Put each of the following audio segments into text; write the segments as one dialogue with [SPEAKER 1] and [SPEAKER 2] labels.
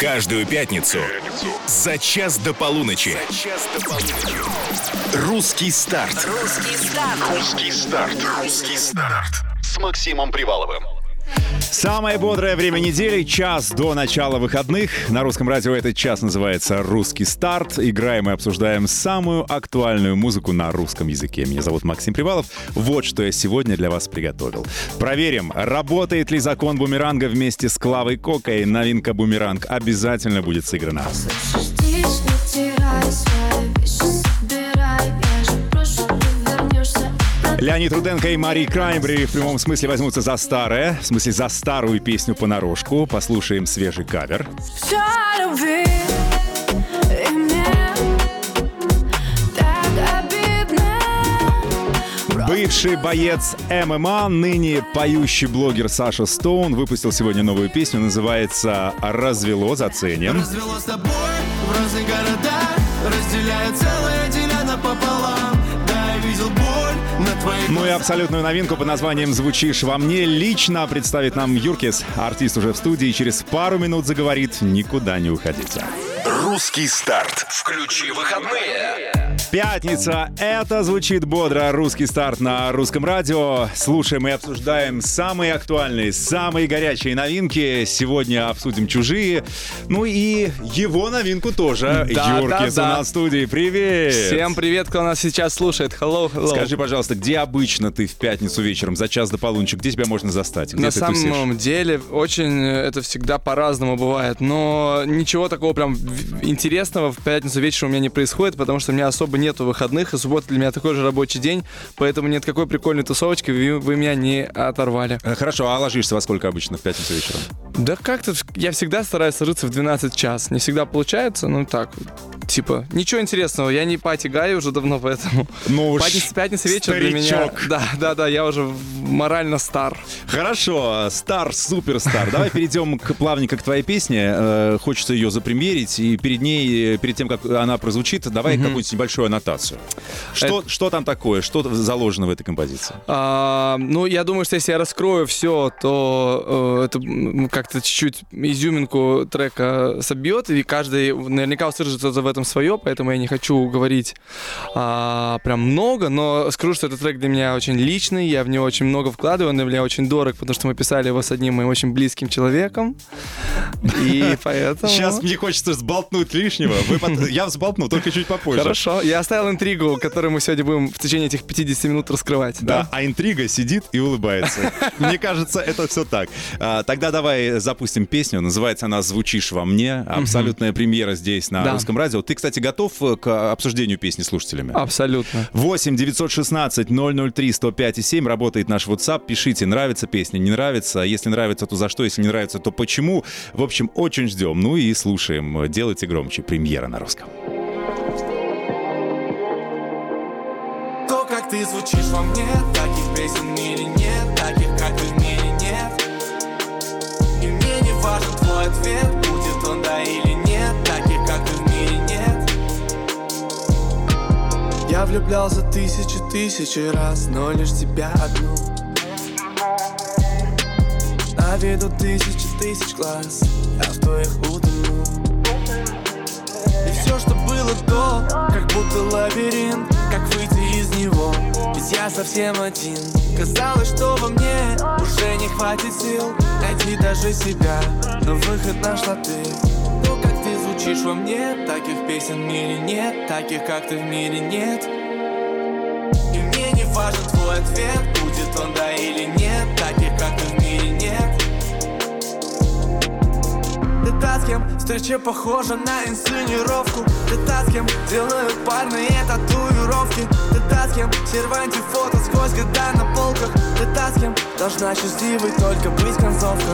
[SPEAKER 1] Каждую пятницу за час до полуночи. Русский старт.
[SPEAKER 2] Русский старт.
[SPEAKER 1] Русский старт. Русский старт. С Максимом Приваловым.
[SPEAKER 3] Самое бодрое время недели, час до начала выходных. На русском радио этот час называется «Русский старт». Играем и обсуждаем самую актуальную музыку на русском языке. Меня зовут Максим Привалов. Вот что я сегодня для вас приготовил. Проверим, работает ли закон бумеранга вместе с Клавой Кокой. Новинка «Бумеранг» обязательно будет сыграна.
[SPEAKER 4] Слышишь, не теряй
[SPEAKER 3] Леонид Руденко и Мари Краймбри в прямом смысле возьмутся за старое, в смысле за старую песню понарошку. Послушаем свежий кавер.
[SPEAKER 4] Все любви И мне так обидно
[SPEAKER 3] Бывший боец ММА, ныне поющий блогер Саша Стоун выпустил сегодня новую песню, называется «Развело, заценим».
[SPEAKER 5] Развело с тобой в разные города Разделяя целое, деля напополам Да, я видел боль
[SPEAKER 3] Ну и абсолютную новинку под названием «Звучишь во мне» лично представит нам Юркис. Артист уже в студии, через пару минут заговорит. Никуда не уходите.
[SPEAKER 1] Русский старт. Включи выходные.
[SPEAKER 3] Пятница. Это звучит бодро. Русский старт на русском радио. Слушаем и обсуждаем самые актуальные, самые горячие новинки. Сегодня обсудим чужие. Ну и его новинку тоже.
[SPEAKER 6] Да,
[SPEAKER 3] Юркис
[SPEAKER 6] да,
[SPEAKER 3] у
[SPEAKER 6] да.
[SPEAKER 3] нас в студии. Привет!
[SPEAKER 6] Всем привет, кто нас сейчас слушает. Hello, hello.
[SPEAKER 3] Скажи, пожалуйста, где обычно ты в пятницу вечером за час до полуночи? Где тебя можно застать? Где
[SPEAKER 6] на
[SPEAKER 3] ты
[SPEAKER 6] самом
[SPEAKER 3] тусишь?
[SPEAKER 6] деле, очень э, это всегда по-разному бывает, но ничего такого прям интересного в пятницу вечером у меня не происходит, потому что у меня особо нету выходных, и суббота для меня такой же рабочий день, поэтому нет какой прикольной тусовочки, вы, вы меня не оторвали.
[SPEAKER 3] Э, Хорошо, а ложишься во сколько обычно в пятницу вечером?
[SPEAKER 6] Да как-то я всегда стараюсь ложиться в 12 час. Не всегда получается, ну так, типа, ничего интересного. Я не пати гай уже давно, поэтому...
[SPEAKER 3] Ну уж,
[SPEAKER 6] Пятница, пятница вечер для меня...
[SPEAKER 3] старичок.
[SPEAKER 6] Да, да, да, я уже морально стар.
[SPEAKER 3] Хорошо, стар, суперстар. Давай перейдем к плавненько к твоей песне. Э, Хочется ее запримерить, и перед ней, э, перед тем, как она прозвучит, давай какую-нибудь небольшую аннотацию. Что, что там такое? Что заложено в этой композиции?
[SPEAKER 6] А, ну, я думаю, что если я раскрою все, то э, это как-то чуть-чуть изюминку трека собьет, и каждый наверняка услышит что-то в этом свое, поэтому я не хочу говорить а, прям много, но скажу, что этот трек для меня очень личный, я в него очень много вкладываю, он для меня очень дорог, потому что мы писали его с одним моим очень близким человеком, и поэтому...
[SPEAKER 3] Сейчас мне хочется сболтнуть лишнего. Я взболтну, только чуть попозже.
[SPEAKER 6] Хорошо, я оставил интригу, которую мы сегодня будем в течение этих 50 минут раскрывать.
[SPEAKER 3] Да, а интрига сидит и улыбается. Мне кажется, это все так. А, Тогда давай запустим песню. Называется она «Звучишь во мне». Абсолютная премьера здесь на русском радио. Ты, кстати, готов э, к обсуждению песни слушателями?
[SPEAKER 6] Абсолютно.
[SPEAKER 3] 8 916 003 105 и 7 работает наш WhatsApp. Пишите, нравится песня, не нравится. Если нравится, то за что? Если не нравится, то почему? В общем, очень ждем. Ну и слушаем. Делайте громче. Премьера на русском.
[SPEAKER 5] То, как ты звучишь во мне Таких песен в мире нет Таких, как ты в мире нет И мне не важен твой ответ влюблялся тысячи, тысячи раз Но лишь тебя одну. На виду тысячи, тысяч глаз Я в твоих утону и все, что было до, как будто лабиринт Как выйти из него, ведь я совсем один. Казалось, что во мне уже не хватит сил Найти даже себя, но выход нашла ты звучишь во мне Таких песен в мире нет Таких, как ты в мире нет важен твой ответ Будет он да или нет Таких, как ты в мире нет. Ты та, с кем встреча похожа на инсценировку. Ты та, с кем делают парные татуировки Ты та, с кем в фото сквозь года на полках. Ты та, с кем должна счастливой только быть концовка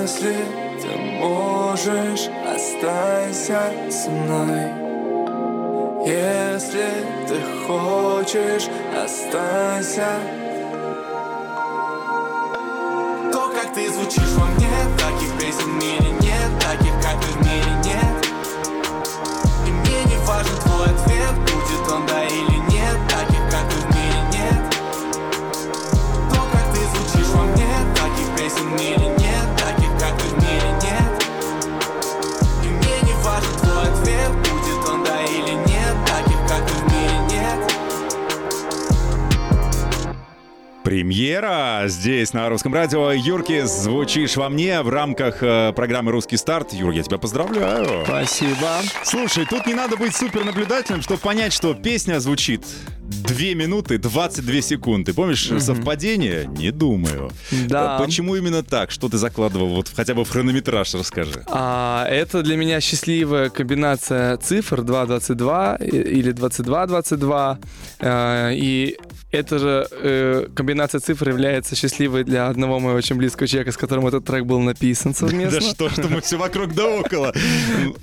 [SPEAKER 5] Если ты можешь, останься со мной Если ты хочешь, останься. То, как ты звучишь во мне
[SPEAKER 3] Премьера здесь на русском радио. Юрки, звучишь во мне в рамках э, программы «Русский старт». Юр, я тебя поздравляю.
[SPEAKER 6] Спасибо.
[SPEAKER 3] Слушай, тут не надо быть супер наблюдателем, чтобы понять, что песня звучит 2 минуты 22 секунды. Помнишь совпадение? Не думаю.
[SPEAKER 6] Да.
[SPEAKER 3] Э, Почему именно так? Что ты закладывал? Вот хотя бы в хронометраж расскажи.
[SPEAKER 6] А, это для меня счастливая комбинация цифр 2.22 и- или 22.22. Э, и эта же э, комбинация цифр является счастливой для одного моего очень близкого человека, с которым этот трек был написан совместно.
[SPEAKER 3] Да что, что мы все вокруг да около.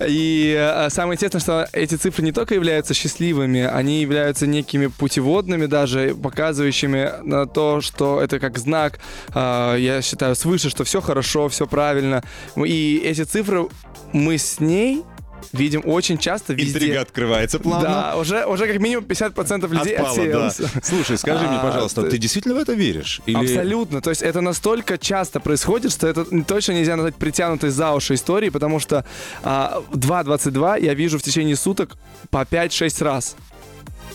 [SPEAKER 6] И э, самое интересное, что эти цифры не только являются счастливыми, они являются некими путеводными даже, показывающими на то, что это как знак, э, я считаю, свыше, что все хорошо, все правильно. И эти цифры мы с ней видим очень часто везде.
[SPEAKER 3] Интрига открывается плавно.
[SPEAKER 6] Да, уже, уже как минимум 50% людей
[SPEAKER 3] Отпало, да. Слушай, скажи мне,
[SPEAKER 6] А,
[SPEAKER 3] пожалуйста,
[SPEAKER 6] ты-
[SPEAKER 3] ты действительно в это веришь? Или...
[SPEAKER 6] Абсолютно. То есть это настолько часто происходит, что это точно нельзя назвать притянутой за уши историей, потому что а, 2.22 я вижу в течение суток по 5-6 раз.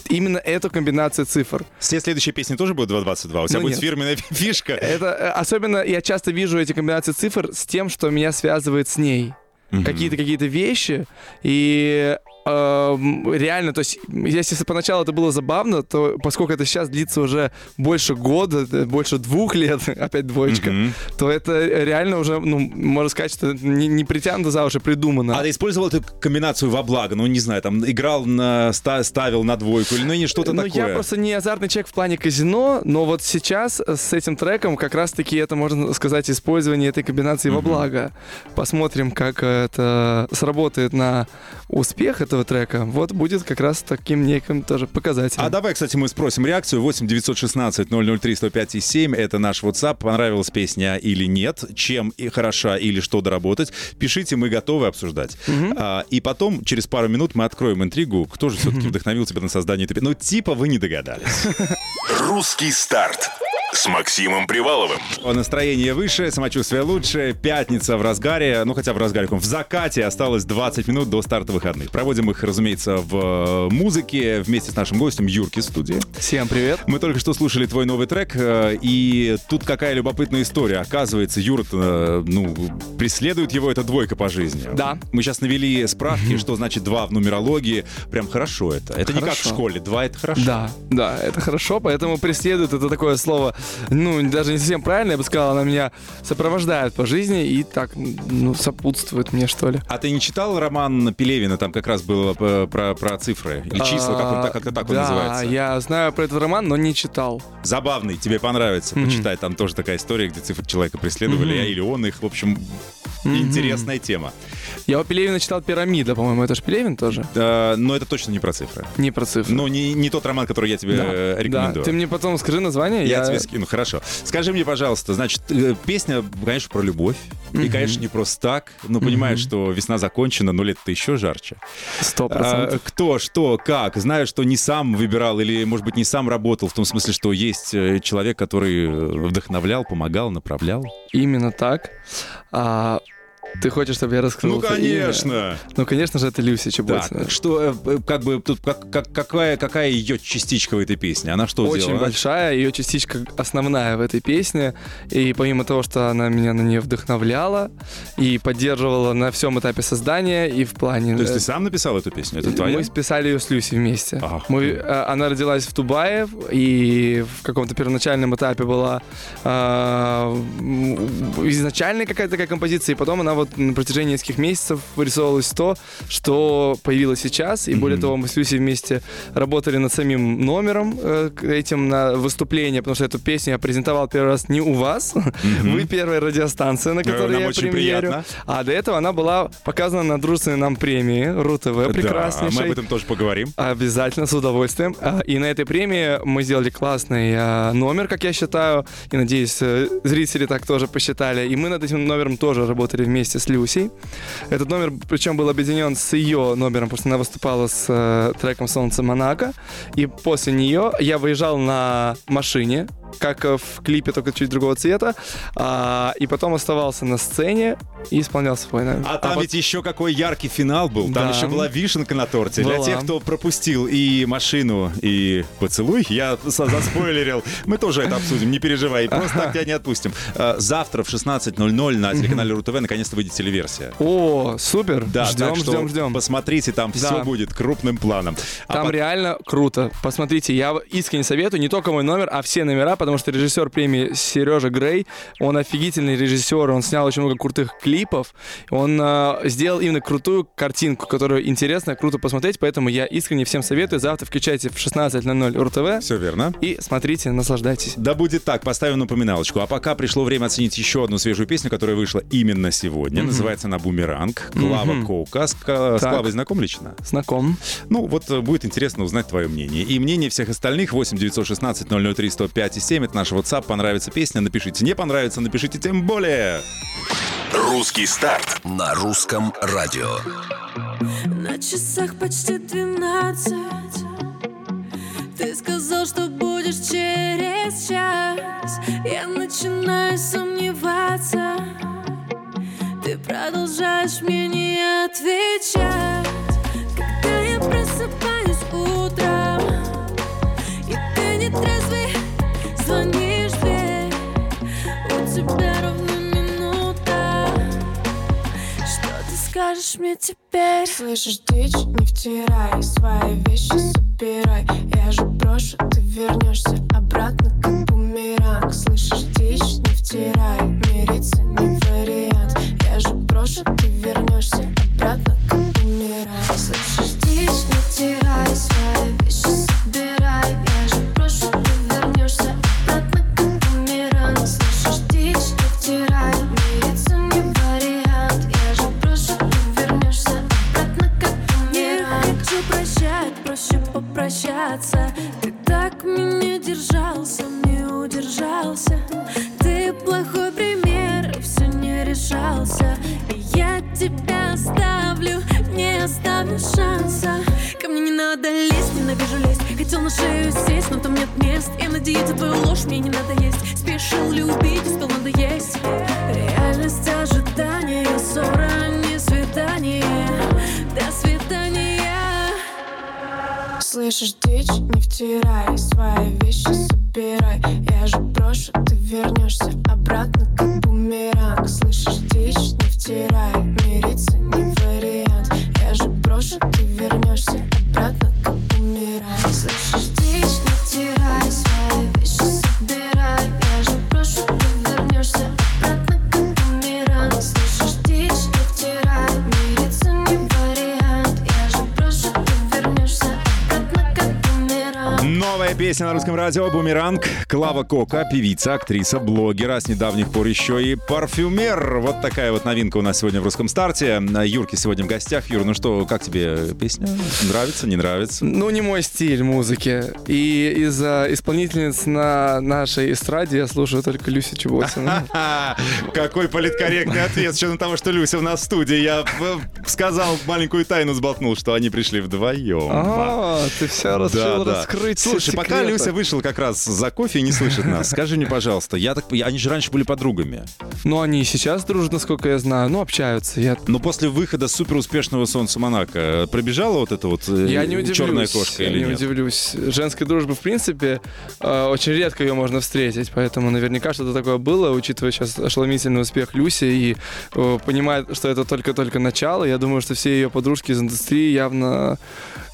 [SPEAKER 6] Именно эту комбинацию цифр.
[SPEAKER 3] Все следующие песни тоже будут 2.22? У тебя
[SPEAKER 6] Ну,
[SPEAKER 3] будет
[SPEAKER 6] нет.
[SPEAKER 3] фирменная фишка?
[SPEAKER 6] Это э, особенно я часто вижу эти комбинации цифр с тем, что меня связывает с ней. Какие-то какие-то вещи. И реально, то есть, если поначалу это было забавно, то поскольку это сейчас длится уже больше года, э, больше двух лет, опять двоечка,
[SPEAKER 3] Мгм.
[SPEAKER 6] то это реально уже, ну, можно сказать, что не, не притянуто за уши, придумано.
[SPEAKER 3] А ты использовал эту комбинацию во благо? Ну, не знаю, там, играл на... ста- ставил на двойку или ну, не что-то
[SPEAKER 6] ну,
[SPEAKER 3] такое?
[SPEAKER 6] я просто не азартный человек в плане казино, но вот сейчас с этим треком как раз-таки это, можно сказать, использование этой комбинации во благо. Посмотрим, как это сработает на успех этого трека. Вот будет как раз таким неким тоже показателем.
[SPEAKER 3] А давай, кстати, мы спросим реакцию. 8 916 003 105 и 7. Это наш WhatsApp. Понравилась песня или нет? Чем и хороша или что доработать? Пишите, мы готовы обсуждать. А, и потом, через пару минут, мы откроем интригу. Кто же все-таки вдохновил тебя на создание этой песни? Ну, типа вы не догадались.
[SPEAKER 1] «Русский старт» с Максимом Приваловым.
[SPEAKER 3] Настроение выше, самочувствие лучше. Пятница в разгаре. Ну, хотя в разгаре, в закате. Осталось 20 минут до старта выходных. Проводим их, разумеется, в э, музыке вместе с нашим гостем Юрки студии.
[SPEAKER 6] Всем привет.
[SPEAKER 3] Мы только что слушали твой новый трек, э, и тут какая любопытная история. Оказывается, Юра, ну, преследует его эта двойка по жизни.
[SPEAKER 6] Да.
[SPEAKER 3] Мы сейчас навели справки, что значит два в нумерологии. Прям хорошо это. Это не как в
[SPEAKER 6] Хорошо.
[SPEAKER 3] школе. Два — это хорошо.
[SPEAKER 6] Да, да, это хорошо, поэтому преследует это такое слово, ну, даже не совсем правильно, я бы сказал, она меня сопровождает по жизни и так, ну, сопутствует мне, что ли.
[SPEAKER 3] А ты не читал роман Пелевина? Там как раз было э, про, про цифры или числа, как он, так- как-то так он
[SPEAKER 6] да,
[SPEAKER 3] называется.
[SPEAKER 6] я знаю про этот роман, но не читал.
[SPEAKER 3] Забавный, тебе понравится почитать. Там тоже такая история, где цифры человека преследовали, а или он их. В общем, интересная тема.
[SPEAKER 6] Я у Пелевина читал «Пирамида», по-моему, это же Пелевин тоже?
[SPEAKER 3] Э, Но это точно не про цифры.
[SPEAKER 6] Не про цифры.
[SPEAKER 3] Ну, не, не тот роман, который я тебе
[SPEAKER 6] да,
[SPEAKER 3] э,
[SPEAKER 6] да.
[SPEAKER 3] рекомендую.
[SPEAKER 6] Ты мне потом скажи название,
[SPEAKER 3] Я,
[SPEAKER 6] я...
[SPEAKER 3] тебе скину, хорошо. Скажи мне, пожалуйста, значит, э, песня, конечно, про любовь. И, конечно, не просто так. Но понимаешь, что весна закончена, но лето-то еще жарче.
[SPEAKER 6] Сто
[SPEAKER 3] А,
[SPEAKER 6] процентов.
[SPEAKER 3] кто, что, как? Знаю, что не сам выбирал или, может быть, не сам работал, в том смысле, что есть э, человек, который вдохновлял, помогал, направлял.
[SPEAKER 6] Именно так. А, ты хочешь, чтобы я раскрыл
[SPEAKER 3] Ну, конечно.
[SPEAKER 6] Ну, конечно же, это Люся Чеботина.
[SPEAKER 3] Так, что, э, как бы, тут как, как- какая, какая ее частичка в этой песне? Она что
[SPEAKER 6] Очень
[SPEAKER 3] сделала?
[SPEAKER 6] большая, ее частичка основная в этой песне. И помимо того, что она меня на нее вдохновляла и поддерживала на всем этапе создания и в плане...
[SPEAKER 3] То есть ты
[SPEAKER 6] э,
[SPEAKER 3] сам написал эту песню? Это твоя?
[SPEAKER 6] Мы списали ее с Люси вместе.
[SPEAKER 3] Ах
[SPEAKER 6] Мы, э, она родилась в Дубае и в каком-то первоначальном этапе была э, м, изначальная какая-то такая композиция, и потом она вот на протяжении нескольких месяцев вырисовывалось то, что появилось сейчас. И более того, мы с Люси вместе работали над самим номером э, этим на выступление, потому что эту песню я презентовал первый раз не у вас. Вы первая радиостанция, на которой
[SPEAKER 3] нам
[SPEAKER 6] я премьерю.
[SPEAKER 3] приятно.
[SPEAKER 6] А до этого она была показана на дружественной нам премии РУ-ТВ
[SPEAKER 3] Да,
[SPEAKER 6] прекраснейшей.
[SPEAKER 3] мы об этом тоже поговорим.
[SPEAKER 6] Обязательно, с удовольствием. А, И на этой премии мы сделали классный а, номер, как я считаю, и надеюсь, э, зрители так тоже посчитали. И мы над этим номером тоже работали вместе с Люсей. Этот номер, причем, был объединен с ее номером, потому что она выступала с э, треком «Солнце Монако». И после нее я выезжал на машине как э, в клипе, только чуть другого цвета. А, и потом оставался на сцене и исполнял свой номер.
[SPEAKER 3] А там
[SPEAKER 6] вот-
[SPEAKER 3] ведь еще какой яркий финал был. Там
[SPEAKER 6] Да.
[SPEAKER 3] еще была вишенка на торте. Для
[SPEAKER 6] Была.
[SPEAKER 3] тех, кто пропустил и машину, и поцелуй, я заспойлерил. Мы тоже это обсудим, не переживай. Просто так тебя не отпустим. А, Завтра в 16.00 на телеканале РУ-ТВ наконец-то выйдет телеверсия.
[SPEAKER 6] О, супер!
[SPEAKER 3] Да,
[SPEAKER 6] ждем, ждем, ждем.
[SPEAKER 3] посмотрите, там все будет крупным планом. А
[SPEAKER 6] Там реально круто. Посмотрите, я искренне советую не только мой номер, а все номера, потому что режиссер премии Сережа Грей, он офигительный режиссер, он снял очень много крутых клипов, он э, сделал именно крутую картинку, которую интересно, круто посмотреть, поэтому я искренне всем советую. Завтра включайте в 16.00 РУ-ТВ
[SPEAKER 3] Все верно.
[SPEAKER 6] и смотрите, наслаждайтесь.
[SPEAKER 3] Да будет так, поставим напоминалочку. А пока пришло время оценить еще одну свежую песню, которая вышла именно сегодня. Называется она «Бумеранг». Клава
[SPEAKER 6] Мгм.
[SPEAKER 3] Коука. С, Ка- с
[SPEAKER 6] Так.
[SPEAKER 3] Клавой знаком лично?
[SPEAKER 6] Знаком.
[SPEAKER 3] Ну, вот э, будет интересно узнать твое мнение. И мнение всех остальных. 8 916 003 105 и 7. Это наш WhatsApp. Понравится песня, напишите. Не понравится, напишите тем более.
[SPEAKER 1] Русский старт на русском радио.
[SPEAKER 4] На часах почти 12 Ты сказал, что будешь через час Я начинаю сомневаться Ты продолжаешь мне не отвечать скажешь мне теперь? Слышишь дичь, не втирай Свои вещи собирай. Я же брошу, ты вернешься Обратно как бумеранг. Слышишь дичь, не втирай Мириться не вариант. Я же брошу, ты на шею сесть, но там нет мест. Я на твою ложь, мне не надо есть. Спешил любить, успел надоесть Реальность ожидания, ссора, не свидание. До свидания. Слышишь дичь, не втирай Свои вещи собирай. Я же брошу, ты вернешься Обратно как бумеранг. Слышишь дичь, не втирай Мириться не вариант. Я же брошу, ты вернешься
[SPEAKER 3] песня на русском радио «Бумеранг». Клава Кока, певица, актриса, блогер, а с недавних пор еще и парфюмер. Вот такая вот новинка у нас сегодня в русском старте. Юрки сегодня в гостях. Юр, ну что, как тебе песня? Нравится, не нравится?
[SPEAKER 6] Ну, не мой стиль музыки. И из-за исполнительниц на нашей эстраде я слушаю только Люси Чеботину.
[SPEAKER 3] Какой политкорректный ответ с учетом того, что Люся у нас в студии. Я э, сказал маленькую тайну, сболтнул, что они пришли вдвоем.
[SPEAKER 6] А, ты все решил раскрыть
[SPEAKER 3] Слушай, пока. Люся вышла как раз за кофе не слышит нас, скажи мне, пожалуйста, я так, они же раньше были подругами.
[SPEAKER 6] Ну, они и сейчас дружат, насколько я знаю. Ну, общаются. Я
[SPEAKER 3] Но после выхода супер успешного Солнца Монако пробежала вот эта вот э,
[SPEAKER 6] Я не удивлюсь.
[SPEAKER 3] черная кошка
[SPEAKER 6] я
[SPEAKER 3] или
[SPEAKER 6] не
[SPEAKER 3] нет?
[SPEAKER 6] удивлюсь. Женской дружбы, в принципе, э, очень редко ее можно встретить, поэтому наверняка что-то такое было, учитывая сейчас ошеломительный успех Люси и э, понимая, что это только-только начало, я думаю, что все ее подружки из индустрии явно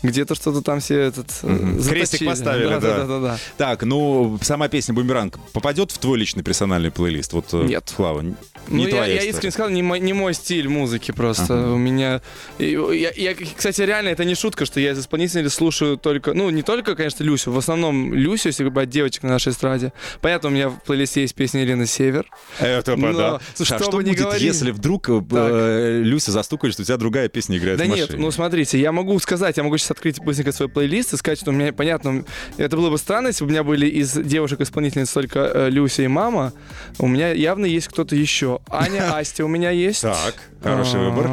[SPEAKER 6] где-то что-то там все этот заточили.
[SPEAKER 3] Крестик поставили, да.
[SPEAKER 6] да. да, да.
[SPEAKER 3] Так, ну, сама песня «Бумеранг» попадет в твой личный персональный плейлист? Вот, э,
[SPEAKER 6] Нет.
[SPEAKER 3] Клава,
[SPEAKER 6] Ну,
[SPEAKER 3] не
[SPEAKER 6] я,
[SPEAKER 3] твоя
[SPEAKER 6] я
[SPEAKER 3] история.
[SPEAKER 6] искренне сказал, не мой, не мой стиль музыки просто.
[SPEAKER 3] Ага.
[SPEAKER 6] У меня... Я, я, кстати, реально, это не шутка, что я из исполнителей слушаю только... Ну, не только, конечно, Люсю. В основном Люсю, если говорить девочек на нашей эстраде. Понятно, у меня в плейлисте есть песня Елены Север.
[SPEAKER 3] Это
[SPEAKER 6] Но,
[SPEAKER 3] да. Слушай, а
[SPEAKER 6] что
[SPEAKER 3] что
[SPEAKER 6] бы ни
[SPEAKER 3] будет,
[SPEAKER 6] говорили-
[SPEAKER 3] если вдруг э, Люся застукает, что у тебя другая песня играет
[SPEAKER 6] Да нет, ну смотрите, я могу сказать, я могу сейчас открыть быстренько свой плейлист и сказать, что у меня, понятно, это было бы странно, если бы у меня были из девушек-исполнительниц только э, Люся и мама. У меня явно есть кто-то еще. Аня, Астя у меня есть.
[SPEAKER 3] Так, хороший выбор.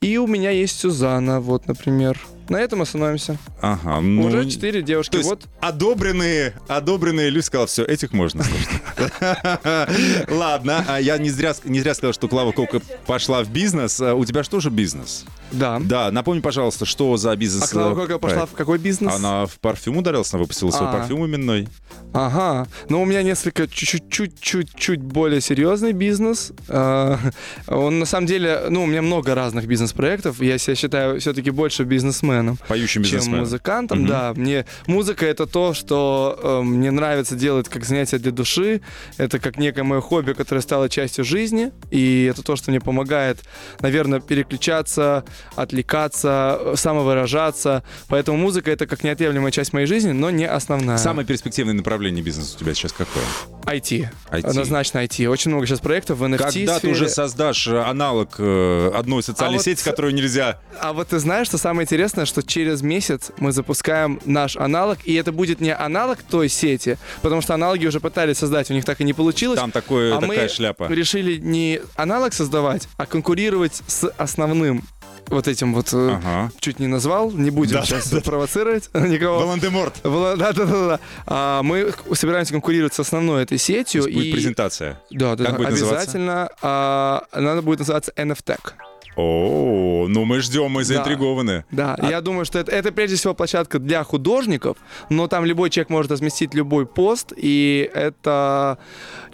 [SPEAKER 6] И у меня есть Сюзанна, вот, например. На этом остановимся.
[SPEAKER 3] Ага, ну,
[SPEAKER 6] Уже четыре девушки.
[SPEAKER 3] То есть
[SPEAKER 6] вот.
[SPEAKER 3] одобренные, одобренные, Люся сказала, все, этих можно. Ладно, а я не зря, не зря сказал, что Клава Кока пошла в бизнес. А У тебя что же бизнес?
[SPEAKER 6] Да.
[SPEAKER 3] Да, напомни, пожалуйста, что за бизнес?
[SPEAKER 6] А Клава
[SPEAKER 3] э,
[SPEAKER 6] Кока пошла в какой бизнес?
[SPEAKER 3] Она в парфюм ударилась, она выпустила свой
[SPEAKER 6] А.
[SPEAKER 3] парфюм именной.
[SPEAKER 6] Ага. Ну, у меня несколько чуть-чуть-чуть более серьезный бизнес. Он на самом деле, ну, у меня много разных бизнес-проектов. Я себя считаю все-таки больше бизнесменом.
[SPEAKER 3] Поющим
[SPEAKER 6] чем
[SPEAKER 3] бизнесменом.
[SPEAKER 6] музыкантом,
[SPEAKER 3] Мгм.
[SPEAKER 6] да. Мне музыка это то, что э, мне нравится делать как занятие для души. Это как некое мое хобби, которое стало частью жизни. И это то, что мне помогает, наверное, переключаться, отвлекаться, э, самовыражаться. Поэтому музыка это как неотъемлемая часть моей жизни, но не основная.
[SPEAKER 3] Самое перспективное направление бизнеса у тебя сейчас какое?
[SPEAKER 6] IT.
[SPEAKER 3] IT.
[SPEAKER 6] Однозначно IT. Очень много сейчас проектов в NFT
[SPEAKER 3] Когда ты
[SPEAKER 6] сфере.
[SPEAKER 3] уже создашь э, аналог э, одной социальной
[SPEAKER 6] А вот
[SPEAKER 3] сети,
[SPEAKER 6] с-
[SPEAKER 3] которую нельзя...
[SPEAKER 6] А вот ты знаешь, что самое интересное, что через месяц мы запускаем наш аналог, и это будет не аналог той сети, потому что аналоги уже пытались создать, у них так и не получилось.
[SPEAKER 3] Там такое,
[SPEAKER 6] а
[SPEAKER 3] такая
[SPEAKER 6] мы
[SPEAKER 3] шляпа.
[SPEAKER 6] решили не аналог создавать, а конкурировать с основным вот этим вот... э,
[SPEAKER 3] Ага.
[SPEAKER 6] Чуть не назвал, не будем
[SPEAKER 3] Да,
[SPEAKER 6] сейчас
[SPEAKER 3] да,
[SPEAKER 6] провоцировать никого.
[SPEAKER 3] Волан-де-Морт.
[SPEAKER 6] Вла- Да, да, да, да. А, мы собираемся конкурировать с основной этой сетью.
[SPEAKER 3] Будет
[SPEAKER 6] и...
[SPEAKER 3] презентация.
[SPEAKER 6] Да, да,
[SPEAKER 3] Как
[SPEAKER 6] да,
[SPEAKER 3] будет называться?
[SPEAKER 6] обязательно. А, она будет называться NFTech.
[SPEAKER 3] О, ну мы ждем, мы заинтригованы.
[SPEAKER 6] Да, я думаю, что это, это прежде всего площадка для художников, но там любой человек может разместить любой пост, и это...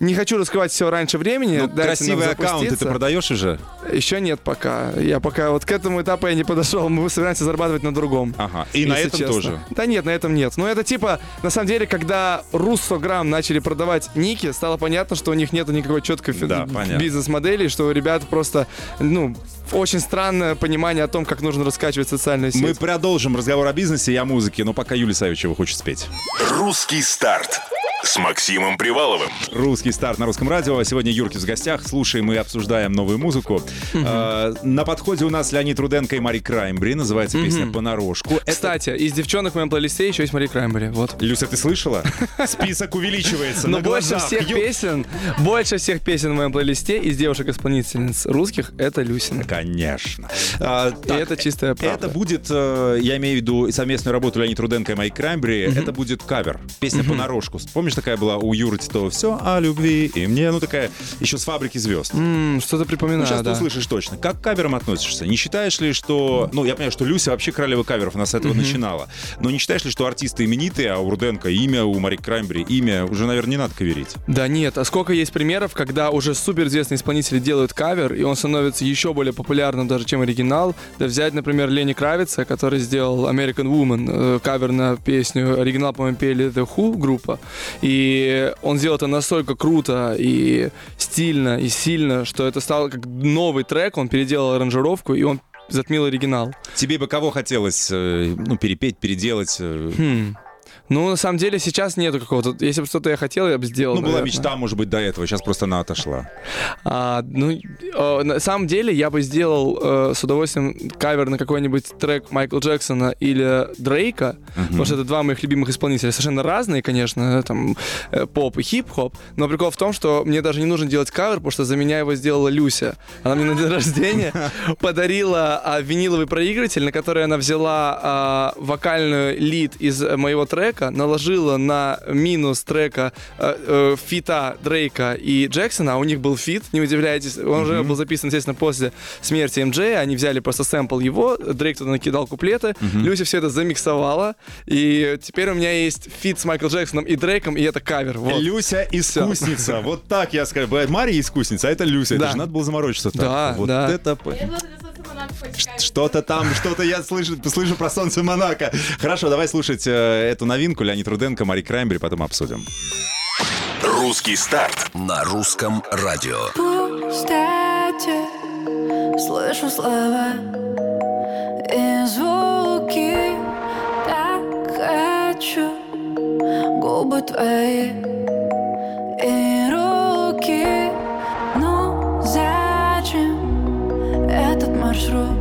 [SPEAKER 6] Не хочу раскрывать все раньше времени.
[SPEAKER 3] Ну, красивый аккаунт ты продаешь уже?
[SPEAKER 6] Еще нет пока. Я пока вот к этому этапу я не подошел. Мы собираемся зарабатывать на другом.
[SPEAKER 3] Ага. И на этом
[SPEAKER 6] честно.
[SPEAKER 3] тоже.
[SPEAKER 6] Да нет, на этом нет. Но это типа, на самом деле, когда Руссограмм начали продавать ники, стало понятно, что у них нет никакой четкой
[SPEAKER 3] Да,
[SPEAKER 6] бизнес-модели, что у ребят просто, ну, очень странное понимание о том, как нужно раскачивать социальную сеть.
[SPEAKER 3] Мы продолжим разговор о бизнесе и о музыке, но пока Юлия Савичева хочет спеть.
[SPEAKER 1] Русский старт с Максимом Приваловым.
[SPEAKER 3] Русский старт на русском радио. Сегодня Юрки в гостях. Слушаем и обсуждаем новую музыку. А, на подходе у нас Леонид Руденко и Мари Краймбри. Называется песня «Понарошку».
[SPEAKER 6] Кстати, из девчонок в моем плейлисте еще есть Мари Краймбери. Вот.
[SPEAKER 3] Люся, ты слышала? Список увеличивается
[SPEAKER 6] Но больше всех песен, больше всех песен в моем плейлисте из девушек-исполнительниц русских это Люсина.
[SPEAKER 3] Конечно. А,
[SPEAKER 6] И
[SPEAKER 3] так,
[SPEAKER 6] это чистая правда.
[SPEAKER 3] Это будет, э, я имею в виду совместную работу Леонид Руденко и Майк Краймбри, это будет кавер. Песня «Понарошку». Помнишь, такая была у Юры Титова «Все о любви» и мне, ну такая еще с «Фабрики звезд».
[SPEAKER 6] М, Что-то
[SPEAKER 3] Ну,
[SPEAKER 6] припоминаю,
[SPEAKER 3] сейчас ты
[SPEAKER 6] да.
[SPEAKER 3] услышишь точно. Как к каверам относишься? Не считаешь ли, что... Ну, я понимаю, что Люся вообще королева каверов, она с этого начинала. Но не считаешь ли, что артисты именитые, а у Руденко имя, у Мари Краймбри имя, уже, наверное, не надо каверить?
[SPEAKER 6] Да нет, а сколько есть примеров, когда уже суперизвестные исполнители делают кавер, и он становится еще более популярным даже, чем оригинал. Да взять, например, Лени Кравица, который сделал American Woman, э, кавер на песню, оригинал, по-моему, пели The Who группа, и он сделал это настолько круто и стильно, и сильно, что это стало как новый трек, он переделал аранжировку, и он затмил оригинал.
[SPEAKER 3] Тебе бы кого хотелось, э, ну, перепеть, переделать? э?
[SPEAKER 6] Хм. Ну, на самом деле, сейчас нету какого-то... Если бы что-то я хотел, я бы сделал,
[SPEAKER 3] Ну, была
[SPEAKER 6] наверное.
[SPEAKER 3] мечта, может быть, до этого, сейчас просто она отошла.
[SPEAKER 6] А, ну, э, на самом деле я бы сделал э, с удовольствием кавер на какой-нибудь трек Майкла Джексона или Дрейка, потому что это два моих любимых исполнителя. Совершенно разные, конечно, там э, поп и хип-хоп, но прикол в том, что мне даже не нужно делать кавер, потому что за меня его сделала Люся. Она мне на день рождения подарила а, виниловый проигрыватель, на который она взяла а, вокальную лид из э, моего трека, наложила на минус трека э, э, фита Дрейка и Джексона, а у них был фит, не удивляйтесь, он уже был записан, естественно, после смерти MJ, они взяли просто сэмпл его, Дрейк туда накидал куплеты, Люся все это замиксовала, и теперь у меня есть фит с Майклом Джексоном и Дрейком, и это кавер. Вот.
[SPEAKER 3] Люся искусница. Вот так я скажу. Бывает Мария искусница, а это Люся. Это
[SPEAKER 6] Да.
[SPEAKER 3] же надо было заморочиться так.
[SPEAKER 6] Да,
[SPEAKER 3] вот
[SPEAKER 6] да.
[SPEAKER 3] это... Что-то там, что-то я слышу, слышу про солнце Монако. Хорошо, давай слушать э, эту новинку. Леонид Руденко, Мари Краймбери, потом обсудим.
[SPEAKER 1] Русский старт на русском радио.
[SPEAKER 4] пустоте Слышу слова и звуки Так хочу губы твои и руки маршрут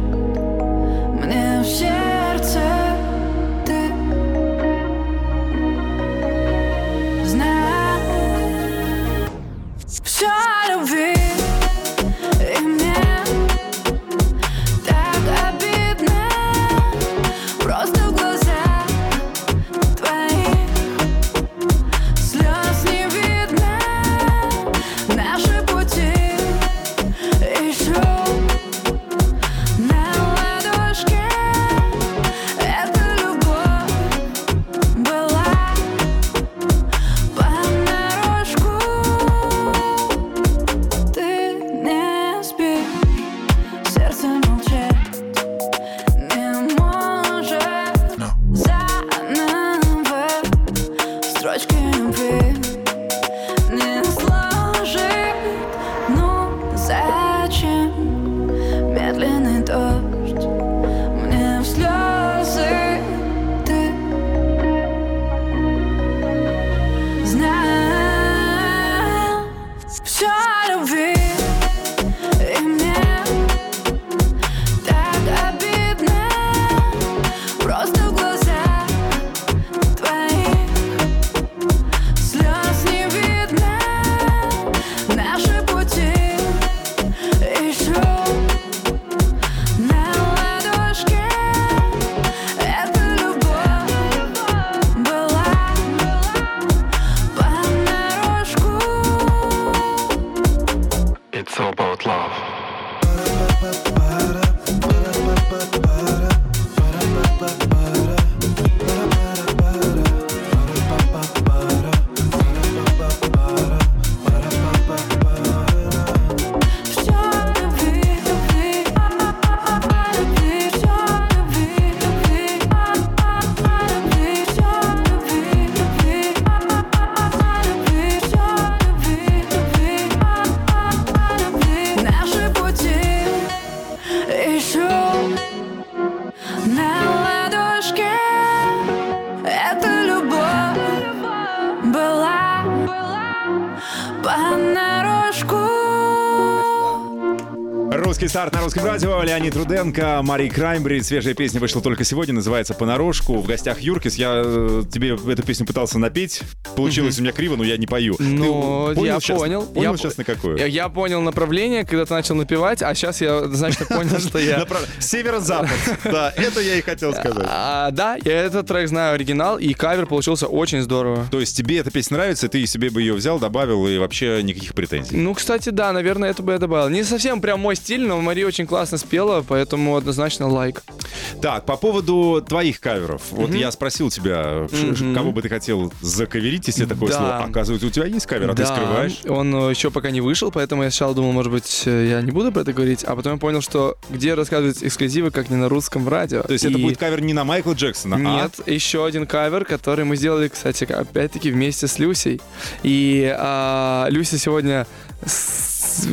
[SPEAKER 3] старт на русском радио. Леонид Руденко, Мари Краймбри. Свежая песня вышла только сегодня, называется «Понарошку». В гостях Юркис. Я э, тебе эту песню пытался напеть. Получилось у меня криво, но я не пою.
[SPEAKER 6] Ну, я
[SPEAKER 3] сейчас,
[SPEAKER 6] понял.
[SPEAKER 3] Понял
[SPEAKER 6] Я
[SPEAKER 3] сейчас на какую?
[SPEAKER 6] Я, понял направление, когда ты начал напевать, а сейчас я, значит, понял, что я...
[SPEAKER 3] Северо-запад. Да, это я и хотел сказать.
[SPEAKER 6] А, да, я этот трек знаю оригинал, и кавер получился очень здорово.
[SPEAKER 3] То есть тебе эта песня нравится, ты себе бы ее взял, добавил, и вообще никаких претензий.
[SPEAKER 6] Ну, кстати, да, наверное, это бы я добавил. Не совсем прям мой стиль, но Мария очень классно спела, поэтому однозначно лайк.
[SPEAKER 3] Так, по поводу твоих каверов. Вот я спросил тебя, ш- кого бы ты хотел закаверить, если такое
[SPEAKER 6] Да.
[SPEAKER 3] слово. Оказывается, у тебя есть кавер, а ты
[SPEAKER 6] Да,
[SPEAKER 3] скрываешь.
[SPEAKER 6] Он э, еще пока не вышел, поэтому я сначала думал, может быть, э, я не буду про это говорить, а потом я понял, что где рассказывать эксклюзивы, как не на русском радио.
[SPEAKER 3] То есть это
[SPEAKER 6] И-
[SPEAKER 3] будет кавер не на Майкла Джексона, а
[SPEAKER 6] Нет, еще один кавер, который мы сделали, кстати, опять-таки вместе с Люсей. И а, Люся сегодня с-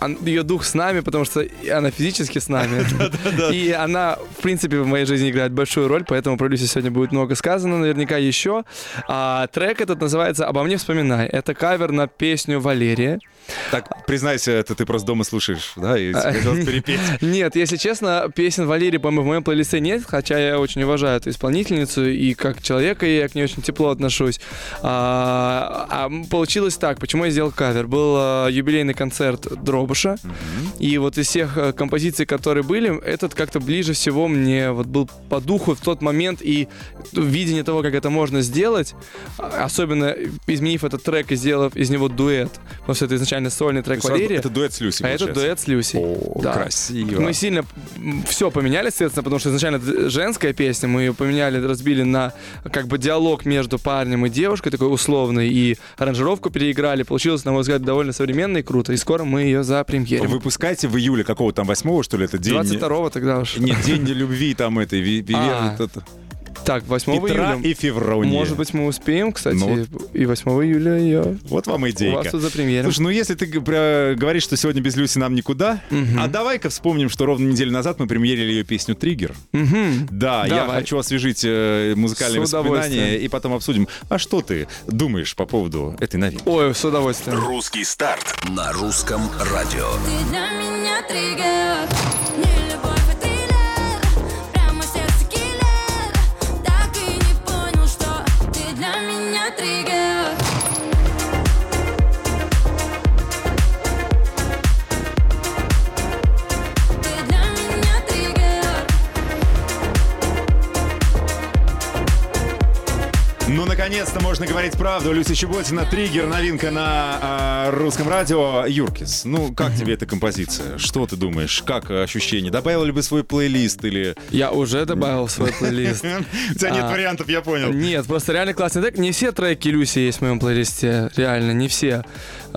[SPEAKER 6] он- ее дух с нами, потому что она физически с нами. И она, в принципе, в моей жизни играет большую роль, поэтому про Люсю сегодня будет много сказано, наверняка еще. А трек этот называется «Обо мне вспоминай». Это кавер на песню Валерия.
[SPEAKER 3] Так, признайся, это ты просто дома слушаешь, да, и
[SPEAKER 6] А,
[SPEAKER 3] хотел перепеть.
[SPEAKER 6] Нет, если честно, песен Валерии, по-моему, в моем плейлисте нет, хотя я очень уважаю эту исполнительницу, и как человека я к ней очень тепло отношусь. А, а получилось так, почему я сделал кавер? Был а, юбилейный концерт Дробыша, и вот из всех а, композиций, которые были, этот как-то ближе всего мне вот был по духу в тот момент, и видение того, как это можно сделать, а, особенно изменив этот трек и сделав из него дуэт, потому что это изначально сольный трек Валерии.
[SPEAKER 3] Это дуэт с Люси,
[SPEAKER 6] А это дуэт с Люсей.
[SPEAKER 3] О,
[SPEAKER 6] Да.
[SPEAKER 3] красиво.
[SPEAKER 6] Мы сильно все поменяли, соответственно, потому что изначально это женская песня, мы ее поменяли, разбили на как бы диалог между парнем и девушкой, такой условный, и аранжировку переиграли. Получилось, на мой взгляд, довольно современно и круто, и скоро мы ее запремьерим.
[SPEAKER 3] Выпускаете в июле какого там восьмого, что ли, это день...
[SPEAKER 6] 22-го тогда уж.
[SPEAKER 3] Нет, день любви там этой,
[SPEAKER 6] А. Так, 8
[SPEAKER 3] Петра
[SPEAKER 6] июля.
[SPEAKER 3] и Февронии.
[SPEAKER 6] Может быть, мы успеем, кстати,
[SPEAKER 3] Ну.
[SPEAKER 6] и 8 июля ее
[SPEAKER 3] Вот вам
[SPEAKER 6] у вас тут запремьерим.
[SPEAKER 3] Слушай, ну если ты говоришь, что сегодня без Люси нам никуда, а давай-ка вспомним, что ровно неделю назад мы премьерили ее песню «Триггер».
[SPEAKER 6] Мгм.
[SPEAKER 3] Да, я
[SPEAKER 6] Давай.
[SPEAKER 3] хочу освежить э, музыкальные воспоминания и потом обсудим. А что ты думаешь по поводу этой новинки?
[SPEAKER 6] Ой, с удовольствием.
[SPEAKER 1] Русский старт на русском радио.
[SPEAKER 4] Ты для меня триггер Не любовь, для
[SPEAKER 3] наконец-то можно говорить правду. Люся Чеботина, «Триггер», новинка на а, русском радио. Юркис, ну, как тебе эта композиция? Что ты думаешь? Как ощущение? Добавил ли бы свой плейлист или...
[SPEAKER 6] Я уже добавил свой плейлист.
[SPEAKER 3] У тебя нет
[SPEAKER 6] А,
[SPEAKER 3] вариантов, я понял.
[SPEAKER 6] Нет, просто реально классный трек. Не все треки Люси есть в моем плейлисте. Реально, не все.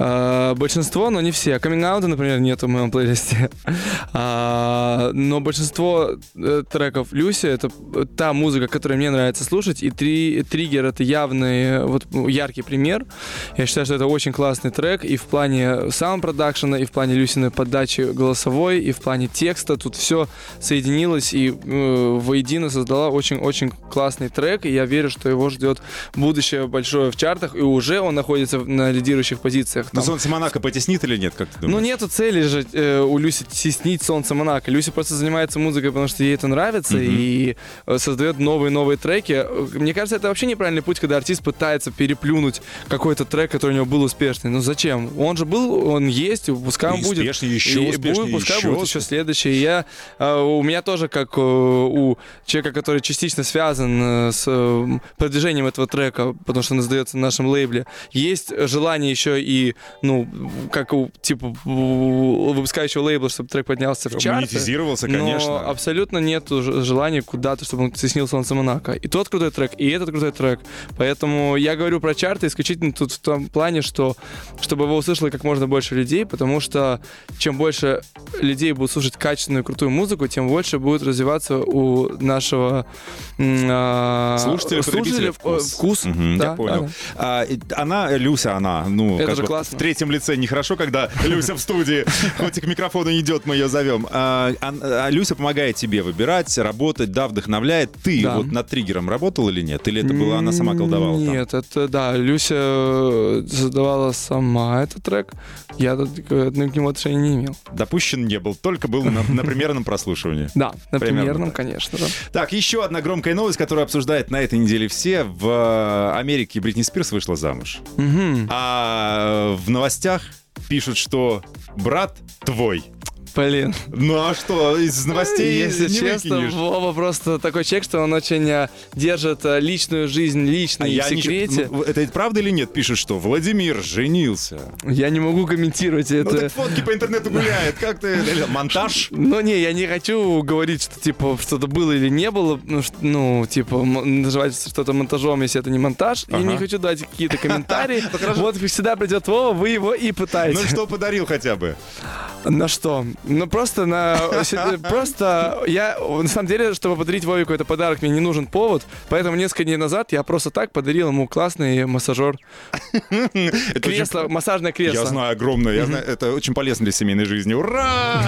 [SPEAKER 6] А, большинство, но не все. Каминг например, нет в моем плейлисте. А, но большинство э, треков Люси — это та музыка, которую мне нравится слушать. И три, Триггер — это явный, вот яркий пример. Я считаю, что это очень классный трек и в плане саунд-продакшена, и в плане Люсиной подачи голосовой, и в плане текста. Тут все соединилось и э, воедино создала очень-очень классный трек. И я верю, что его ждет будущее большое в чартах. И уже он находится на лидирующих позициях.
[SPEAKER 3] Но
[SPEAKER 6] Там-
[SPEAKER 3] солнце Монако потеснит или нет, как ты
[SPEAKER 6] ну,
[SPEAKER 3] думаешь?
[SPEAKER 6] нету цели же э, у Люси теснить солнце Монако. Люси просто занимается музыкой, потому что ей это нравится, и э, создает новые-новые треки. Э, Мне кажется, это вообще неправильный путь, когда артист пытается переплюнуть какой-то трек, который у него был успешный. Ну зачем? Он же был, он есть, пускай он
[SPEAKER 3] И
[SPEAKER 6] будет.
[SPEAKER 3] успешный, еще
[SPEAKER 6] И
[SPEAKER 3] успешнее,
[SPEAKER 6] будет, пускай
[SPEAKER 3] еще
[SPEAKER 6] будет еще следующий. Я, э, у меня тоже, как э, у человека, который частично связан э, с э, продвижением этого трека, потому что он издается на нашем лейбле, есть желание еще и, ну, как у, типа, у выпускающего лейбла, чтобы трек поднялся в чарты.
[SPEAKER 3] Монетизировался,
[SPEAKER 6] Но
[SPEAKER 3] конечно.
[SPEAKER 6] абсолютно нету ж- желания куда-то, чтобы он теснил Солнце Монако. И тот крутой трек, и этот крутой трек. Поэтому я говорю про чарты исключительно тут в том плане, что чтобы его услышало как можно больше людей, потому что чем больше людей будут слушать качественную крутую музыку, тем больше будет развиваться у нашего а,
[SPEAKER 3] Слушателя,
[SPEAKER 6] слушателя
[SPEAKER 3] вкус.
[SPEAKER 6] э, вкус.
[SPEAKER 3] Мгм,
[SPEAKER 6] Да,
[SPEAKER 3] я понял.
[SPEAKER 6] да.
[SPEAKER 3] А, она, Люся, она, ну,
[SPEAKER 6] Это же
[SPEAKER 3] бы
[SPEAKER 6] классно.
[SPEAKER 3] в третьем лице нехорошо, когда Люся в студии, хоть к микрофону идет, мы ее зовем. А, а- а Люся помогает тебе выбирать, работать, да, вдохновляет. Ты
[SPEAKER 6] Да.
[SPEAKER 3] вот над триггером работал или нет? Или это была она сама колдовала там?
[SPEAKER 6] Нет, это, да, Люся э, создавала сама этот трек. Я тут к нему отношения не имел.
[SPEAKER 3] Допущен не был, только был на, на примерном прослушивании.
[SPEAKER 6] Да, на
[SPEAKER 3] Примерно
[SPEAKER 6] примерном, конечно, да.
[SPEAKER 3] Так, еще одна громкая новость, которую обсуждают на этой неделе все. В э, Америке Бритни Спирс вышла замуж. А в новостях пишут, что брат твой.
[SPEAKER 6] Блин.
[SPEAKER 3] Ну а что, из новостей
[SPEAKER 6] Если
[SPEAKER 3] не
[SPEAKER 6] честно,
[SPEAKER 3] выкинешь.
[SPEAKER 6] Вова просто такой человек, что он очень э, держит э, личную жизнь
[SPEAKER 3] А
[SPEAKER 6] личной
[SPEAKER 3] я
[SPEAKER 6] в секрете.
[SPEAKER 3] ну, это правда или нет? Пишут, что Владимир женился.
[SPEAKER 6] Я не могу комментировать
[SPEAKER 3] Ну
[SPEAKER 6] это.
[SPEAKER 3] так фотки по интернету гуляют. Как ты? Монтаж?
[SPEAKER 6] Ну, не, я не хочу говорить, что, типа, что-то было или не было, ну, ну типа, называть что-то монтажом, если это не монтаж. Я
[SPEAKER 3] Ага.
[SPEAKER 6] не хочу дать какие-то комментарии. Вот всегда придет Вова, вы его и пытаете.
[SPEAKER 3] Ну что подарил хотя бы?
[SPEAKER 6] На что? Ну, просто на... Просто я... На самом деле, чтобы подарить Вове какой-то подарок, мне не нужен повод. Поэтому несколько дней назад я просто так подарил ему классный массажер. Кресло, массажное кресло.
[SPEAKER 3] Я знаю, огромное. Я знаю, это очень полезно для семейной жизни. Ура!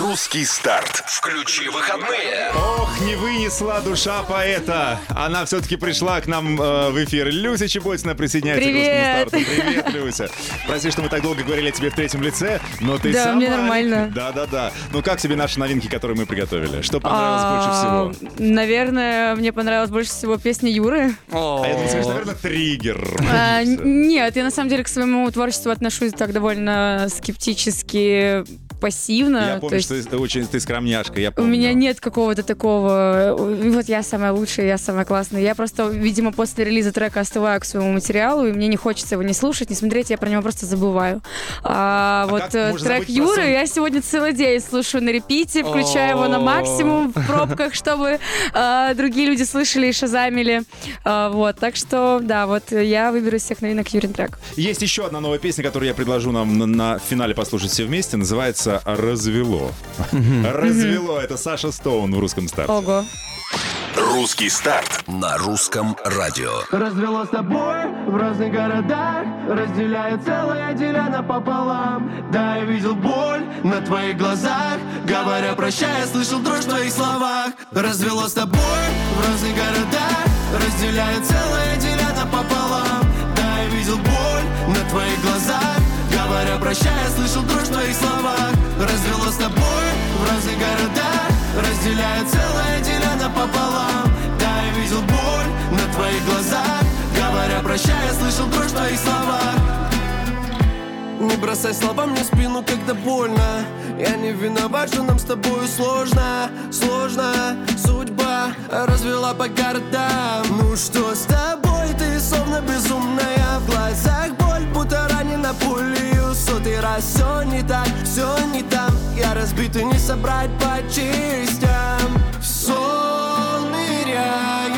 [SPEAKER 1] Русский старт. Включи выходные.
[SPEAKER 3] Ох, не вынесла душа поэта. Она все-таки пришла к нам э, в эфир. Люся Чеботина присоединяется
[SPEAKER 2] Привет.
[SPEAKER 3] к русскому старту. Привет, Люся. Прости, что мы так долго говорили о тебе в третьем лице, но ты
[SPEAKER 2] Да,
[SPEAKER 3] сама...
[SPEAKER 2] мне нормально.
[SPEAKER 3] Да-да-да. Ну как тебе наши новинки, которые мы приготовили? Что понравилось больше
[SPEAKER 2] А,
[SPEAKER 3] всего?
[SPEAKER 2] Наверное, мне понравилась больше всего песня Юры.
[SPEAKER 3] А я думаю, скажешь, наверное, триггер.
[SPEAKER 2] А, Нет, я на самом деле к своему творчеству отношусь так довольно скептически, пассивно.
[SPEAKER 3] Я помню,
[SPEAKER 2] есть
[SPEAKER 3] что ты очень ты скромняшка, я
[SPEAKER 2] У
[SPEAKER 3] помню.
[SPEAKER 2] меня нет какого-то такого, э, вот я самая лучшая, я самая классная. Я просто, видимо, после релиза трека остываю к своему материалу, и мне не хочется его не слушать, не смотреть, я про него просто забываю. А, вот
[SPEAKER 3] как
[SPEAKER 2] э, трек Юры
[SPEAKER 3] сон?
[SPEAKER 2] я сегодня целый день слушаю на репите, включаю его на максимум в пробках, чтобы э, другие люди слышали и шазамили. А, вот, так что, да, вот я выберу из всех новинок Юрин трек.
[SPEAKER 3] Есть еще одна новая песня, которую я предложу нам на, на финале послушать все вместе. Называется «Развело». «Развело» — это Саша Стоун в русском старте.
[SPEAKER 2] Ого.
[SPEAKER 1] Русский старт на русском радио.
[SPEAKER 5] Развело с тобой в разных городах Разделяя целое, деля напополам Да, я видел боль на твоих глазах Говоря прощай, я слышал дрожь в твоих словах Развело с тобой в разных городах Разделяя целое, деля напополам Да, я видел боль на твоих глазах Говоря прощай, я слышал дрожь в твоих словах. Развело с тобой в разных городах. Разделяя целое, деля напополам Да, я видел боль на твоих глазах. Говоря прощай, я слышал дрожь в твоих словах. Не бросай слова мне в спину, когда больно. Я не виноват, что нам с тобой сложно Сложно, судьба развела по городам. Ну что с тобой, ты словно безумная В глазах ранена пулею Сотый раз все не так, все не там. Я разбит и не собрать по частям. Сон ныряю,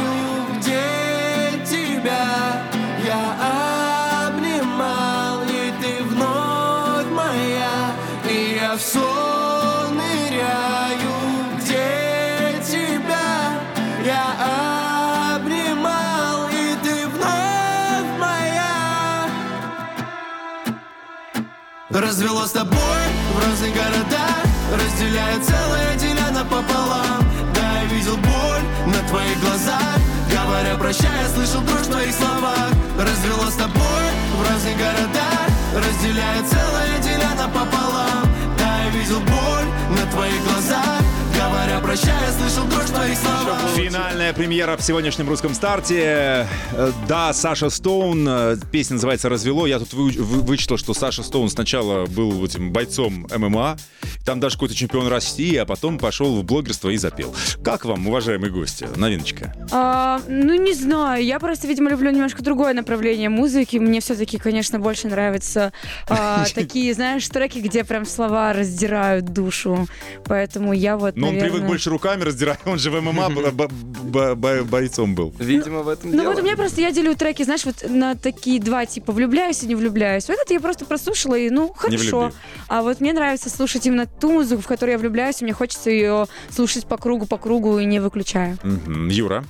[SPEAKER 5] Развело с тобой в разных городах Разделяя целое, деля напополам. Да, я видел боль на твоих глазах Говоря прощай, я слышал дрожь в твоих словах. Развело с тобой в разных городах Разделяя целое, деля напополам. Да, я видел боль на твоих глазах Говоря прощай, я слышал дрожь твоих словах
[SPEAKER 3] Финальная премьера в сегодняшнем русском старте. Э, Да, Саша Стоун. э, Песня называется «Развело». Я тут вы- вы- вычитал, что Саша Стоун сначала был этим бойцом ММА, там даже какой-то чемпион России, а потом пошел в блогерство и запел. Как вам, уважаемые гости? Новиночка.
[SPEAKER 2] А, ну, не знаю. Я просто, видимо, люблю немножко другое направление музыки. Мне все-таки, конечно, больше нравятся а, такие, знаешь, треки, где прям слова раздирают душу. Поэтому я вот,
[SPEAKER 3] Но он
[SPEAKER 2] наверное...
[SPEAKER 3] привык больше руками раздирать, он же в ММА бо- бо- бо- бо- бойцом был.
[SPEAKER 6] Видимо, в этом
[SPEAKER 2] Ну
[SPEAKER 6] дело.
[SPEAKER 2] вот у меня просто, я делю треки, знаешь, вот на такие два типа влюбляюсь и не влюбляюсь. Вот это я просто прослушала и, ну, хорошо.
[SPEAKER 3] влюбил.
[SPEAKER 2] А вот мне нравится слушать именно ту музыку, в которую я влюбляюсь, и мне хочется ее слушать по кругу, по кругу и не выключая.
[SPEAKER 3] Мгм. Юра.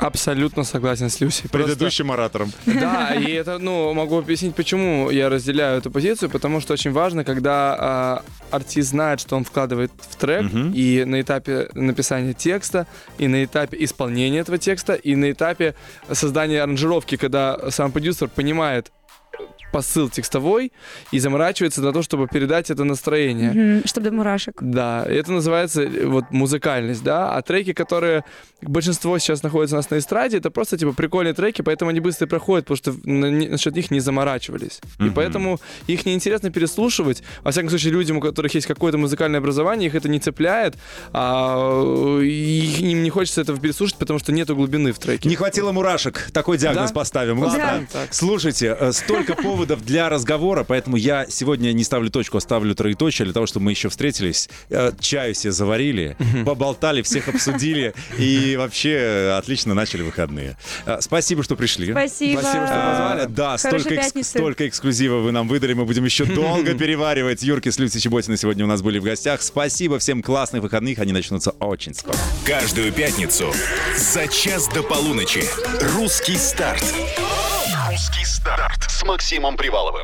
[SPEAKER 6] Абсолютно согласен с. Просто-
[SPEAKER 3] Предыдущим оратором.
[SPEAKER 6] Да, и это, ну, могу объяснить, почему я разделяю эту позицию, потому что очень важно, когда а, артист знает, что он вкладывает в трек,
[SPEAKER 3] Мгм.
[SPEAKER 6] и на этапе написания текста, и на этапе исполнения этого текста, и на этапе создания аранжировки, когда сам продюсер понимает посыл текстовой и заморачивается на то, чтобы передать это настроение.
[SPEAKER 2] Чтобы до мурашек.
[SPEAKER 6] Да, и это называется э, вот музыкальность, да, а треки, которые большинство сейчас находятся у нас на эстраде, это просто типа прикольные треки, поэтому они быстро проходят, потому что на- не- насчет них не заморачивались. И
[SPEAKER 3] Мгм.
[SPEAKER 6] поэтому их неинтересно переслушивать. Во всяком случае, людям, у которых есть какое-то музыкальное образование, их это не цепляет, а и им не хочется этого переслушать, потому что нету глубины в треке.
[SPEAKER 3] Не хватило мурашек. Такой диагноз
[SPEAKER 6] Да?
[SPEAKER 3] поставим.
[SPEAKER 6] Ладно, так.
[SPEAKER 3] Слушайте, э, столько поводов для разговора, поэтому я сегодня не ставлю точку, а ставлю троеточие для того, чтобы мы еще встретились, э, чаю себе заварили, поболтали, всех обсудили и вообще э, отлично начали выходные. Э, Спасибо, что пришли.
[SPEAKER 2] Спасибо.
[SPEAKER 6] Спасибо, что позвали.
[SPEAKER 3] Да, столько, экс-
[SPEAKER 2] пятницы.
[SPEAKER 3] столько эксклюзива вы нам выдали, мы будем еще долго переваривать. Юрки с Люцей Чеботиной сегодня у нас были в гостях. Спасибо всем классных выходных, они начнутся очень скоро.
[SPEAKER 1] Каждую пятницу за час до полуночи. Русский старт. Русский старт с Максимом Приваловым.